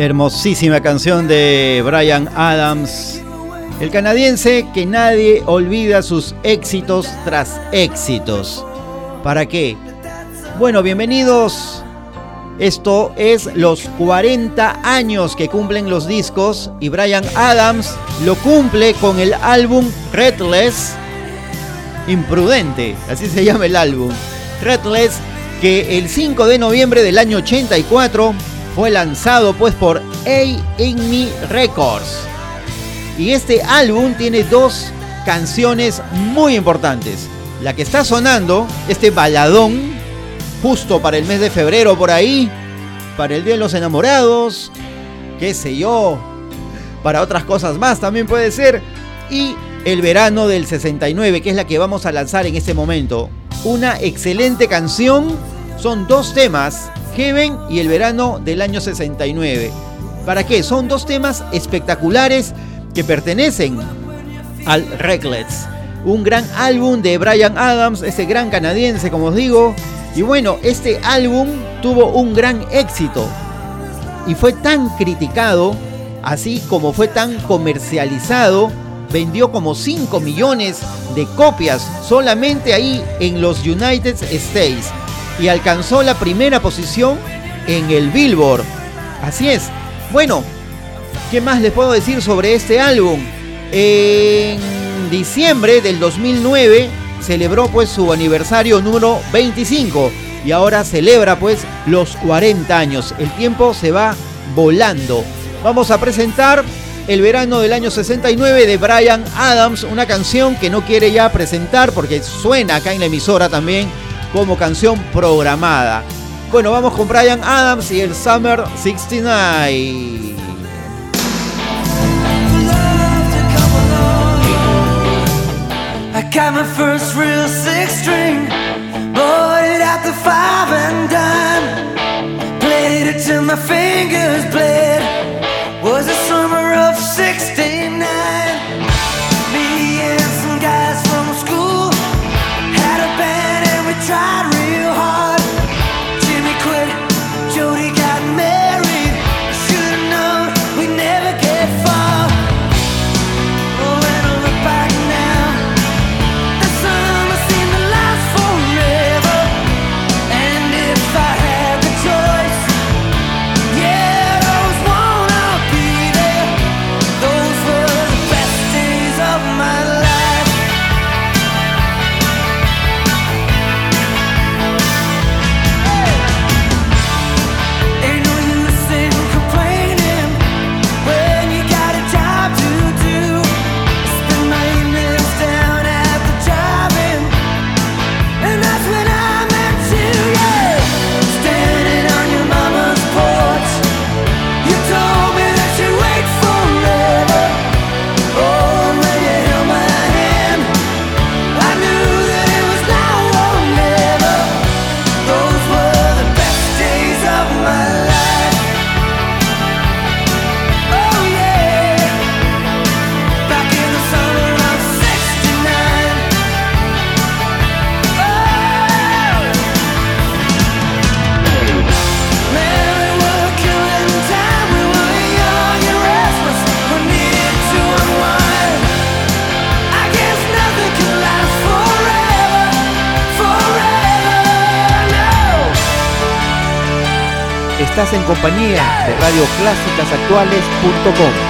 Hermosísima canción de Brian Adams, el canadiense que nadie olvida sus éxitos tras éxitos. ¿Para qué? Bueno, bienvenidos. Esto es los 40 años que cumplen los discos y Brian Adams lo cumple con el álbum Redless Imprudente, así se llama el álbum. Redless que el 5 de noviembre del año 84 fue lanzado pues por A&Me Records. Y este álbum tiene dos canciones muy importantes. La que está sonando, este baladón, justo para el mes de febrero por ahí, para el Día de los Enamorados, qué sé yo, para otras cosas más también puede ser. Y el verano del 69, que es la que vamos a lanzar en este momento. Una excelente canción, son dos temas Heaven y el verano del año 69. ¿Para qué? Son dos temas espectaculares que pertenecen al Reckless. Un gran álbum de Brian Adams, ese gran canadiense, como os digo. Y bueno, este álbum tuvo un gran éxito. Y fue tan criticado, así como fue tan comercializado, vendió como 5 millones de copias solamente ahí en los United States y alcanzó la primera posición en el Billboard. Así es. Bueno, ¿qué más les puedo decir sobre este álbum? En diciembre del 2009 celebró pues su aniversario número 25 y ahora celebra pues los 40 años. El tiempo se va volando. Vamos a presentar el verano del año 69 de Brian Adams, una canción que no quiere ya presentar porque suena acá en la emisora también como canción programada. Bueno, vamos con Brian Adams y el Summer 69. I got my first real six string, bought it at the five and dime, played it till my fingers bled. Was the summer of 69. Estás en compañía de radioclásicasactuales.com.